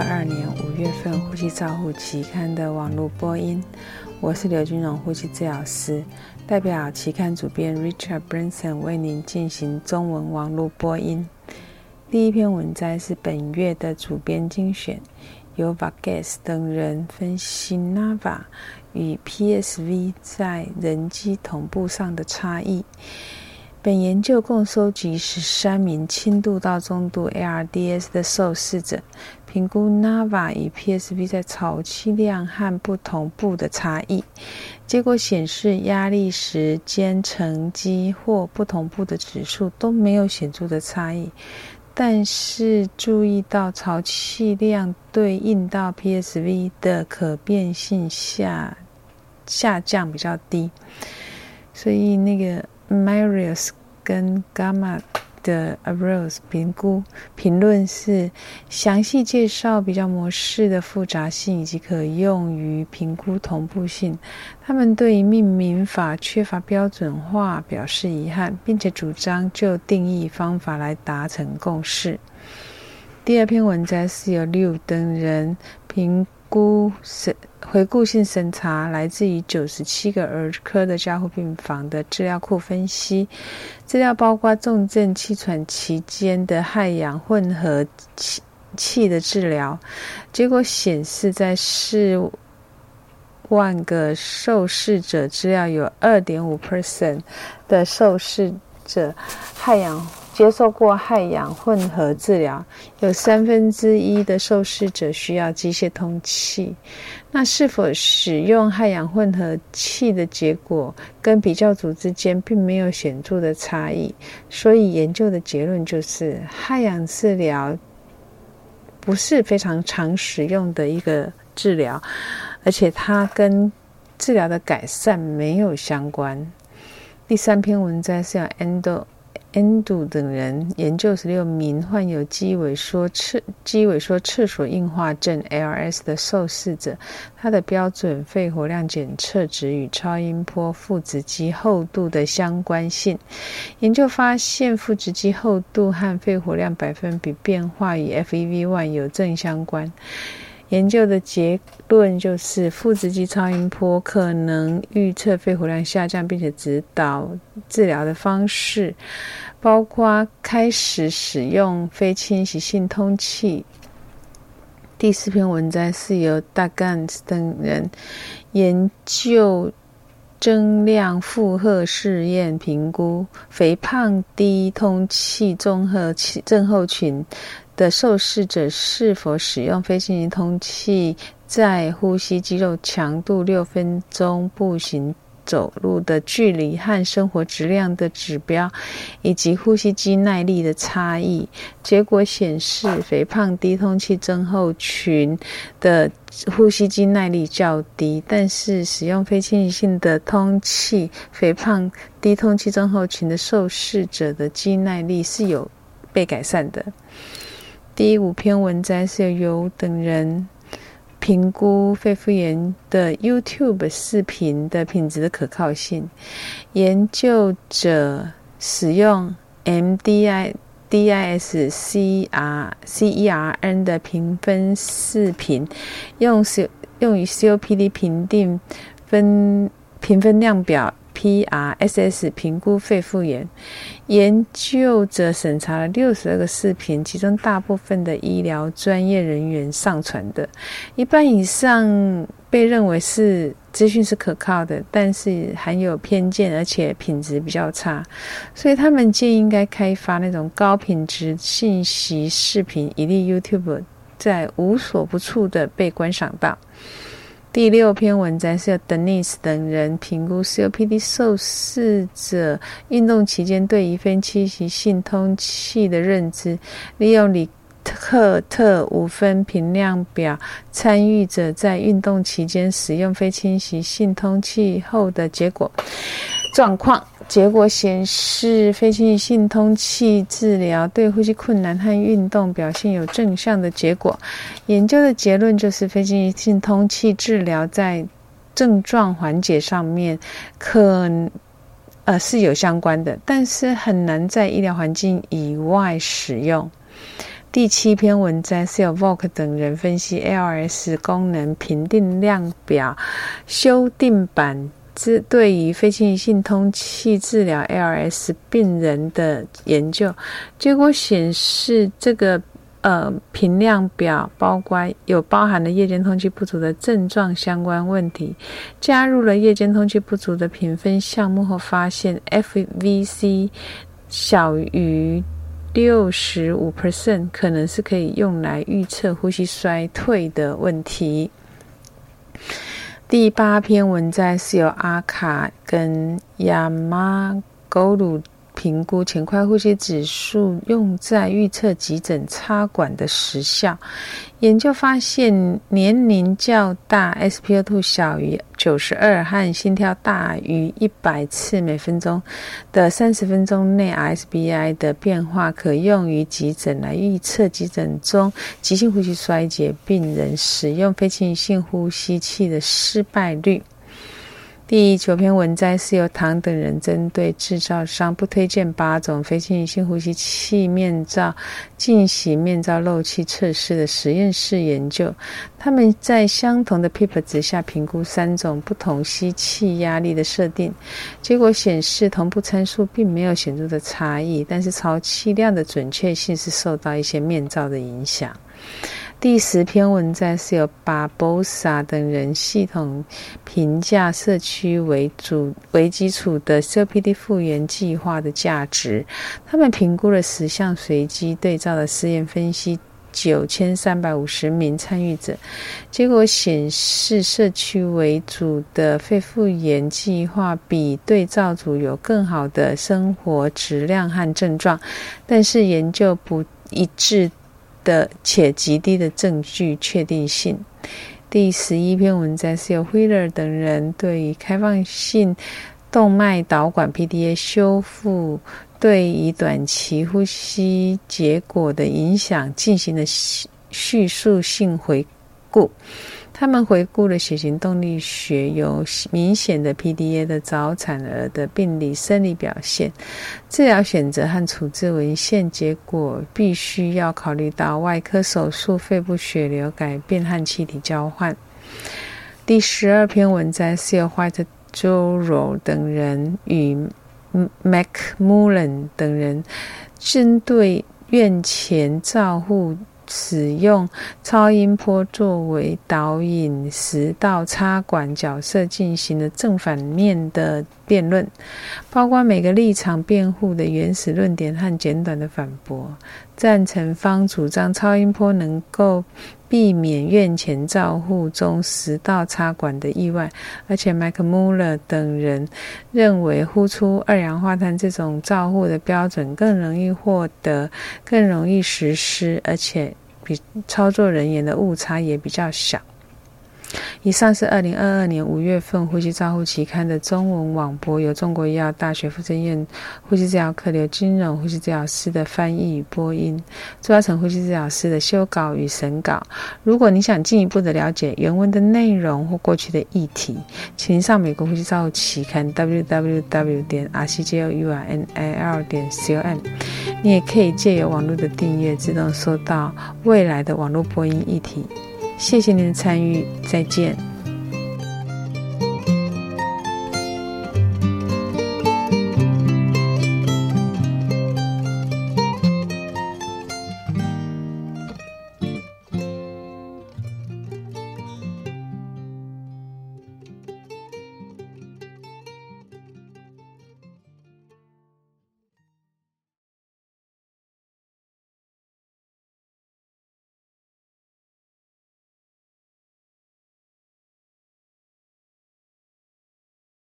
二二年五月份《呼吸照护期刊》的网络播音，我是刘君荣呼吸治疗师，代表期刊主编 Richard Branson 为您进行中文网络播音。第一篇文摘是本月的主编精选，由 Vargas 等人分析 Nava 与 PSV 在人机同步上的差异。本研究共收集十三名轻度到中度 ARDS 的受试者，评估 NAVA 与 PSV 在潮气量和不同步的差异。结果显示，压力时间乘积或不同步的指数都没有显著的差异，但是注意到潮气量对应到 PSV 的可变性下下降比较低，所以那个。Marius 跟 Gamma 的 Arose 评估评论是详细介绍比较模式的复杂性以及可用于评估同步性。他们对命名法缺乏标准化表示遗憾，并且主张就定义方法来达成共识。第二篇文章是由六等人评估审。回顾性审查来自于九十七个儿科的加护病房的资料库分析，资料包括重症气喘期间的氦氧混合气气的治疗。结果显示，在四万个受试者资料，有二点五 percent 的受试者氦氧。接受过氦氧混合治疗，有三分之一的受试者需要机械通气。那是否使用氦氧混合气的结果跟比较组之间并没有显著的差异？所以研究的结论就是氦氧治疗不是非常常使用的一个治疗，而且它跟治疗的改善没有相关。第三篇文章是要 endo。恩度等人研究十六名患有肌萎缩侧肌萎缩厕所硬化症 （LS） 的受试者，他的标准肺活量检测值与超音波腹直肌厚度的相关性。研究发现，腹直肌厚度和肺活量百分比变化与 FEV1 有正相关。研究的结论就是，腹直肌超音波可能预测肺活量下降，并且指导治疗的方式，包括开始使用非侵袭性通气。第四篇文章是由大干等人研究增量负荷试验，评估肥胖低通气综合症候群。的受试者是否使用非进行通气，在呼吸肌肉强度、六分钟步行走路的距离和生活质量的指标，以及呼吸肌耐力的差异？结果显示，肥胖低通气症候群的呼吸肌耐力较低，但是使用非侵袭性的通气，肥胖低通气症候群的受试者的肌耐力是有被改善的。第五篇文章是由等人评估肺复炎的 YouTube 视频的品质的可靠性。研究者使用 MDI DIS CR CERN 的评分视频，用 C 用于 COPD 评定分评分量表。PRSS 评估肺复原，研究者审查了六十二个视频，其中大部分的医疗专业人员上传的，一半以上被认为是资讯是可靠的，但是含有偏见，而且品质比较差，所以他们建议应该开发那种高品质信息视频，以利 YouTube 在无所不处的被观赏到。第六篇文章是由 Denise 等人评估 COPD 受试者运动期间对于非侵袭性通气的认知，利用里克特五分评量表，参与者在运动期间使用非侵袭性通气后的结果状况。结果显示，非侵性通气治疗对呼吸困难和运动表现有正向的结果。研究的结论就是，非侵性通气治疗在症状缓解上面可呃是有相关的，但是很难在医疗环境以外使用。第七篇文章是由 Volk 等人分析 ALS 功能评定量表修订版之对于非侵性通气治疗 ALS 病人的研究，结果显示这个。呃，评量表包括有包含了夜间通气不足的症状相关问题，加入了夜间通气不足的评分项目后，发现 FVC 小于六十五 percent，可能是可以用来预测呼吸衰退的问题。第八篇文章是由阿卡跟亚马古鲁。评估前快呼吸指数用在预测急诊插管的时效。研究发现，年龄较大、SpO2 小于九十二和心跳大于一百次每分钟的三十分钟内 SBI 的变化，可用于急诊来预测急诊中急性呼吸衰竭病人使用非侵入性呼吸器的失败率。第九篇文摘是由唐等人针对制造商不推荐八种非侵入性呼吸器面罩进行面罩漏气测试的实验室研究。他们在相同的 PEEP 值下评估三种不同吸气压力的设定，结果显示同步参数并没有显著的差异，但是潮气量的准确性是受到一些面罩的影响。第十篇文章是由巴博萨等人系统评价社区为主为基础的 COPD 复原计划的价值。他们评估了十项随机对照的试验，分析九千三百五十名参与者，结果显示社区为主的肺复原计划比对照组有更好的生活质量和症状，但是研究不一致。的且极低的证据确定性。第十一篇文章是由 Wheeler 等人对于开放性动脉导管 PDA 修复对于短期呼吸结果的影响进行了叙述性回顾。他们回顾了血型动力学有明显的 PDA 的早产儿的病理生理表现、治疗选择和处置文献结果，必须要考虑到外科手术、肺部血流改变和气体交换。第十二篇文章是由 White、Joe 等人与 MacMullen 等人针对院前照护。使用超音波作为导引食道插管角色进行了正反面的辩论，包括每个立场辩护的原始论点和简短的反驳。赞成方主张超音波能够避免院前照护中食道插管的意外，而且麦克穆勒等人认为呼出二氧化碳这种照护的标准更容易获得、更容易实施，而且。比操作人员的误差也比较小。以上是二零二二年五月份《呼吸照护期刊》的中文网播，由中国医药大学附生院呼吸治疗科刘金荣呼吸治疗师的翻译与播音，朱嘉诚呼吸治疗师的修稿与审稿。如果你想进一步的了解原文的内容或过去的议题，请上美国呼吸照护期刊 www 点 rcjournal 点 com。你也可以借由网络的订阅，自动收到未来的网络播音议题。谢谢您的参与，再见。